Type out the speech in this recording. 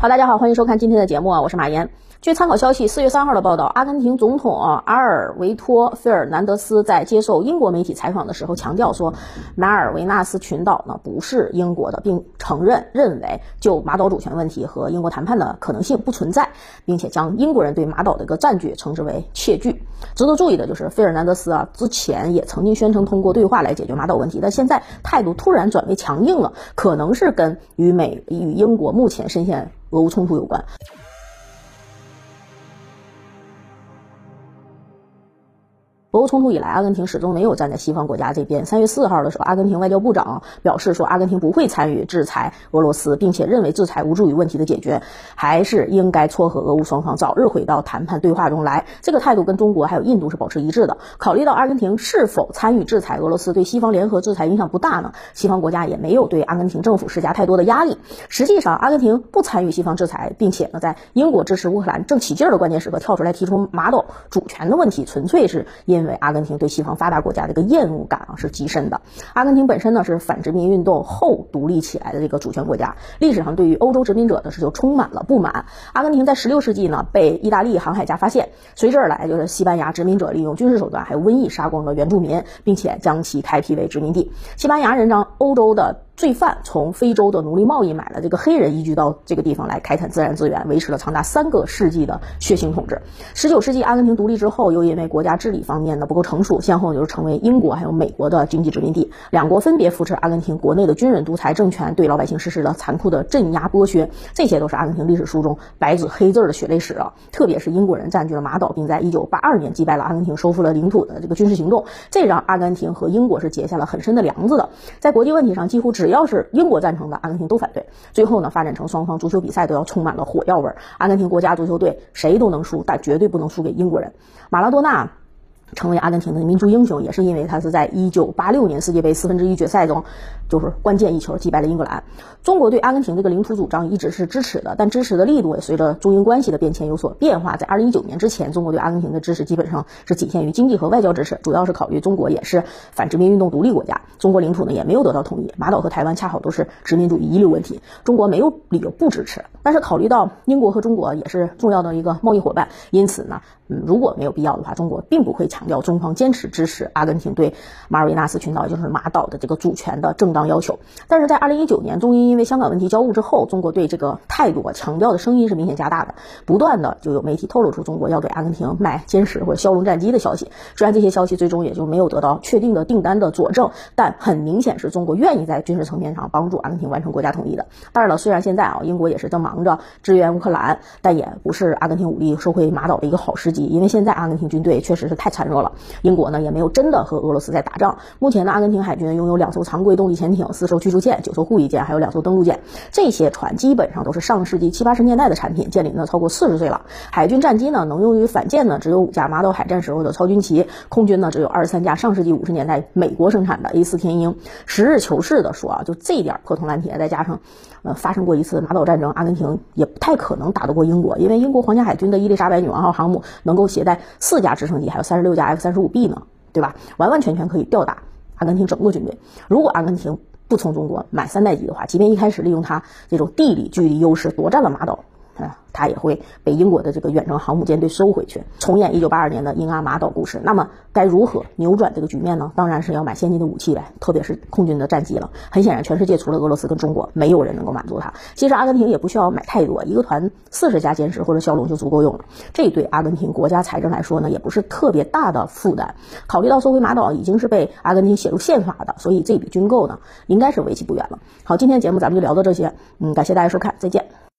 好，大家好，欢迎收看今天的节目啊，我是马岩。据参考消息，四月三号的报道，阿根廷总统阿尔维托·费尔南德斯在接受英国媒体采访的时候强调说，马尔维纳斯群岛呢不是英国的，并承认认为就马岛主权问题和英国谈判的可能性不存在，并且将英国人对马岛的一个占据称之为窃据。值得注意的就是，费尔南德斯啊之前也曾经宣称通过对话来解决马岛问题，但现在态度突然转为强硬了，可能是跟与美与英国目前深陷俄乌冲突有关。俄乌冲突以来，阿根廷始终没有站在西方国家这边。三月四号的时候，阿根廷外交部长表示说，阿根廷不会参与制裁俄罗斯，并且认为制裁无助于问题的解决，还是应该撮合俄乌双方早日回到谈判对话中来。这个态度跟中国还有印度是保持一致的。考虑到阿根廷是否参与制裁俄罗斯对西方联合制裁影响不大呢？西方国家也没有对阿根廷政府施加太多的压力。实际上，阿根廷不参与西方制裁，并且呢，在英国支持乌克兰正起劲的关键时刻跳出来提出马岛主权的问题，纯粹是因为。为阿根廷对西方发达国家的一个厌恶感啊是极深的。阿根廷本身呢是反殖民运动后独立起来的这个主权国家，历史上对于欧洲殖民者呢是就充满了不满。阿根廷在16世纪呢被意大利航海家发现，随之而来就是西班牙殖民者利用军事手段还有瘟疫杀光了原住民，并且将其开辟为殖民地。西班牙人让欧洲的。罪犯从非洲的奴隶贸易买了这个黑人，移居到这个地方来开采自然资源，维持了长达三个世纪的血腥统治。十九世纪阿根廷独立之后，又因为国家治理方面呢不够成熟，先后就是成为英国还有美国的经济殖民地。两国分别扶持阿根廷国内的军人独裁政权，对老百姓实施了残酷的镇压剥削。这些都是阿根廷历史书中白纸黑字的血泪史啊！特别是英国人占据了马岛，并在一九八二年击败了阿根廷，收复了领土的这个军事行动，这让阿根廷和英国是结下了很深的梁子的。在国际问题上，几乎只只要是英国赞成的，阿根廷都反对。最后呢，发展成双方足球比赛都要充满了火药味儿。阿根廷国家足球队谁都能输，但绝对不能输给英国人。马拉多纳。成为阿根廷的民族英雄，也是因为他是在一九八六年世界杯四分之一决赛中，就是关键一球击败了英格兰。中国对阿根廷这个领土主张一直是支持的，但支持的力度也随着中英关系的变迁有所变化。在二零一九年之前，中国对阿根廷的支持基本上是仅限于经济和外交支持，主要是考虑中国也是反殖民运动独立国家，中国领土呢也没有得到统一，马岛和台湾恰好都是殖民主义遗留问题，中国没有理由不支持。但是考虑到英国和中国也是重要的一个贸易伙伴，因此呢，嗯，如果没有必要的话，中国并不会强强调中方坚持支持阿根廷对马尔维纳斯群岛，也就是马岛的这个主权的正当要求。但是在二零一九年，中英因为香港问题交恶之后，中国对这个态度啊强调的声音是明显加大的，不断的就有媒体透露出中国要给阿根廷卖歼十或者枭龙战机的消息。虽然这些消息最终也就没有得到确定的订单的佐证，但很明显是中国愿意在军事层面上帮助阿根廷完成国家统一的。当然了，虽然现在啊英国也是正忙着支援乌克兰，但也不是阿根廷武力收回马岛的一个好时机，因为现在阿根廷军队确实是太孱弱弱了。英国呢也没有真的和俄罗斯在打仗。目前呢，阿根廷海军拥有两艘常规动力潜艇、四艘驱逐舰、九艘护翼舰，还有两艘登陆舰。这些船基本上都是上世纪七八十年代的产品，建立呢超过四十岁了。海军战机呢能用于反舰呢只有五架马岛海战时候的超军旗，空军呢只有二十三架上世纪五十年代美国生产的 A 四天鹰。实事求是的说啊，就这点破铜烂铁，再加上呃发生过一次马岛战争，阿根廷也不太可能打得过英国，因为英国皇家海军的伊丽莎白女王号航母能够携带四架直升机，还有三十六加 F 三十五 B 呢。对吧？完完全全可以吊打阿根廷整个军队。如果阿根廷不从中国买三代机的话，即便一开始利用它这种地理距离优势夺占了马岛。它也会被英国的这个远程航母舰队收回去，重演一九八二年的英阿马岛故事。那么该如何扭转这个局面呢？当然是要买先进的武器呗，特别是空军的战机了。很显然，全世界除了俄罗斯跟中国，没有人能够满足它。其实阿根廷也不需要买太多，一个团四十架歼十或者枭龙就足够用了。这对阿根廷国家财政来说呢，也不是特别大的负担。考虑到收回马岛已经是被阿根廷写入宪法的，所以这笔军购呢，应该是为期不远了。好，今天节目咱们就聊到这些，嗯，感谢大家收看，再见。